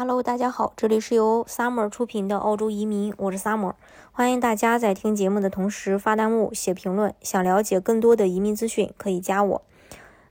Hello，大家好，这里是由 Summer 出品的澳洲移民，我是 Summer，欢迎大家在听节目的同时发弹幕、写评论。想了解更多的移民资讯，可以加我。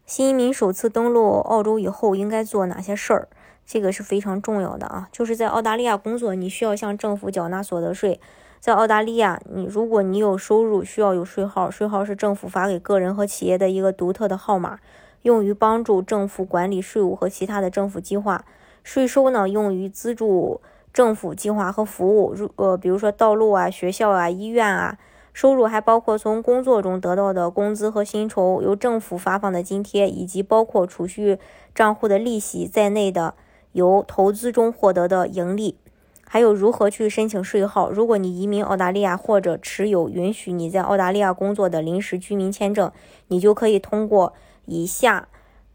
新移民首次登陆澳洲以后应该做哪些事儿？这个是非常重要的啊，就是在澳大利亚工作，你需要向政府缴纳所得税。在澳大利亚，你如果你有收入，需要有税号，税号是政府发给个人和企业的一个独特的号码，用于帮助政府管理税务和其他的政府计划。税收呢，用于资助政府计划和服务，如呃，比如说道路啊、学校啊、医院啊。收入还包括从工作中得到的工资和薪酬，由政府发放的津贴，以及包括储蓄账户的利息在内的由投资中获得的盈利。还有如何去申请税号？如果你移民澳大利亚或者持有允许你在澳大利亚工作的临时居民签证，你就可以通过以下。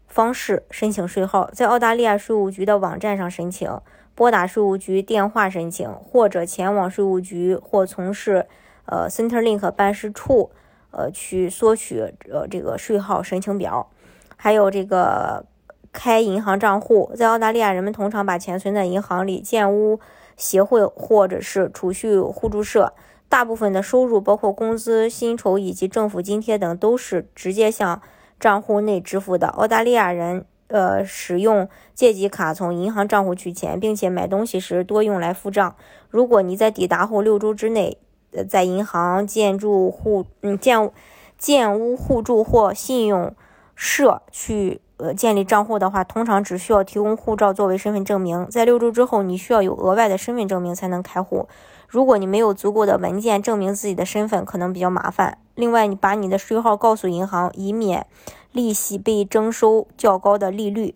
方式申请税号，在澳大利亚税务局的网站上申请，拨打税务局电话申请，或者前往税务局或从事呃 Centrelink 办事处呃去索取呃这个税号申请表，还有这个开银行账户。在澳大利亚，人们通常把钱存在银行里、建屋协会或者是储蓄互助社。大部分的收入，包括工资、薪酬以及政府津贴等，都是直接向。账户内支付的澳大利亚人，呃，使用借记卡从银行账户取钱，并且买东西时多用来付账。如果你在抵达后六周之内，呃，在银行、建筑户嗯建建屋互助或信用社去呃建立账户的话，通常只需要提供护照作为身份证明。在六周之后，你需要有额外的身份证明才能开户。如果你没有足够的文件证明自己的身份，可能比较麻烦。另外，你把你的税号告诉银行，以免利息被征收较高的利率。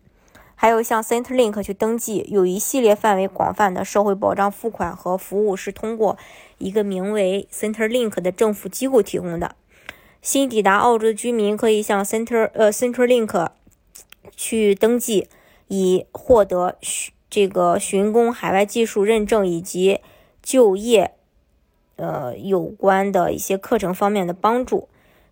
还有向 Centrelink 去登记，有一系列范围广泛的社会保障付款和服务是通过一个名为 Centrelink 的政府机构提供的。新抵达澳洲的居民可以向 Center 呃 Centrelink 去登记，以获得这个寻工海外技术认证以及就业。呃，有关的一些课程方面的帮助。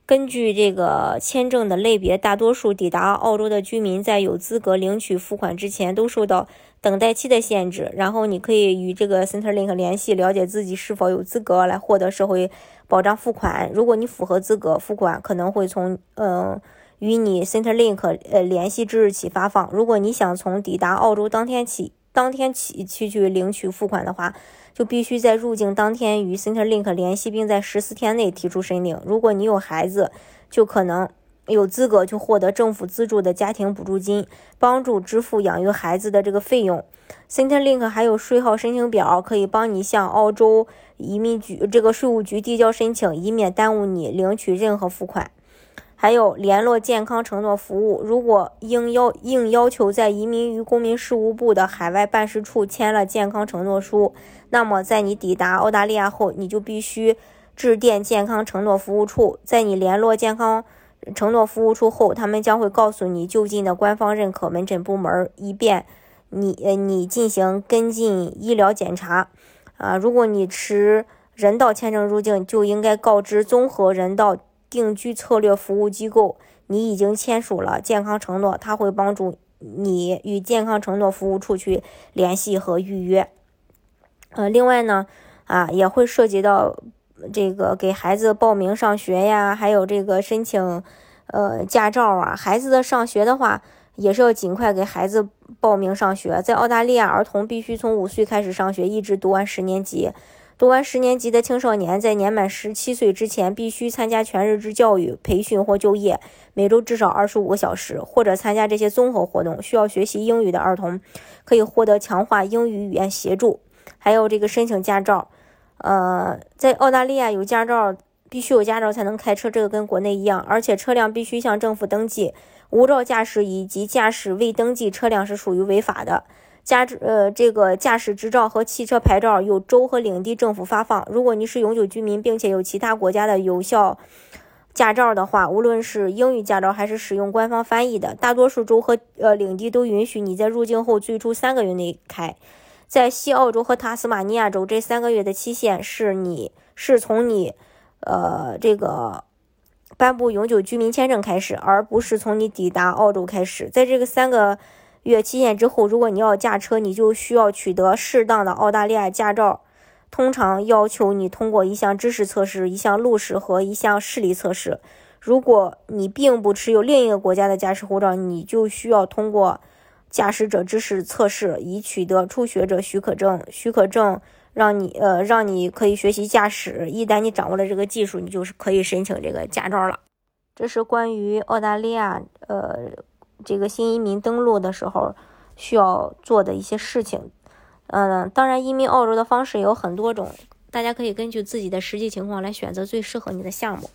根据这个签证的类别，大多数抵达澳洲的居民在有资格领取付款之前，都受到等待期的限制。然后你可以与这个 Centrelink 联系，了解自己是否有资格来获得社会保障付款。如果你符合资格，付款可能会从嗯与你 Centrelink 呃联系之日起发放。如果你想从抵达澳洲当天起，当天起去去领取付款的话，就必须在入境当天与 Centrelink 联系，并在十四天内提出申领。如果你有孩子，就可能有资格去获得政府资助的家庭补助金，帮助支付养育孩子的这个费用。Centrelink 还有税号申请表，可以帮你向澳洲移民局这个税务局递交申请，以免耽误你领取任何付款。还有联络健康承诺服务，如果应要应要求在移民与公民事务部的海外办事处签了健康承诺书，那么在你抵达澳大利亚后，你就必须致电健康承诺服务处。在你联络健康承诺服务处后，他们将会告诉你就近的官方认可门诊部门，以便你呃你进行跟进医疗检查。啊，如果你持人道签证入境，就应该告知综合人道。定居策略服务机构，你已经签署了健康承诺，他会帮助你与健康承诺服务处去联系和预约。呃，另外呢，啊，也会涉及到这个给孩子报名上学呀，还有这个申请呃驾照啊。孩子的上学的话，也是要尽快给孩子报名上学。在澳大利亚，儿童必须从五岁开始上学，一直读完十年级。读完十年级的青少年，在年满十七岁之前，必须参加全日制教育培训或就业，每周至少二十五个小时，或者参加这些综合活动。需要学习英语的儿童，可以获得强化英语语言协助。还有这个申请驾照，呃，在澳大利亚有驾照，必须有驾照才能开车，这个跟国内一样。而且车辆必须向政府登记，无照驾驶以及驾驶未登记车辆是属于违法的。驾呃，这个驾驶执照和汽车牌照由州和领地政府发放。如果你是永久居民，并且有其他国家的有效驾照的话，无论是英语驾照还是使用官方翻译的，大多数州和呃领地都允许你在入境后最初三个月内开。在西澳洲和塔斯马尼亚州，这三个月的期限是你是从你呃这个颁布永久居民签证开始，而不是从你抵达澳洲开始。在这个三个。月期限之后，如果你要驾车，你就需要取得适当的澳大利亚驾照。通常要求你通过一项知识测试、一项路试和一项视力测试。如果你并不持有另一个国家的驾驶护照，你就需要通过驾驶者知识测试，以取得初学者许可证。许可证让你呃让你可以学习驾驶。一旦你掌握了这个技术，你就是可以申请这个驾照了。这是关于澳大利亚呃这个新移民登陆的时候需要做的一些事情。嗯，当然，移民澳洲的方式有很多种，大家可以根据自己的实际情况来选择最适合你的项目。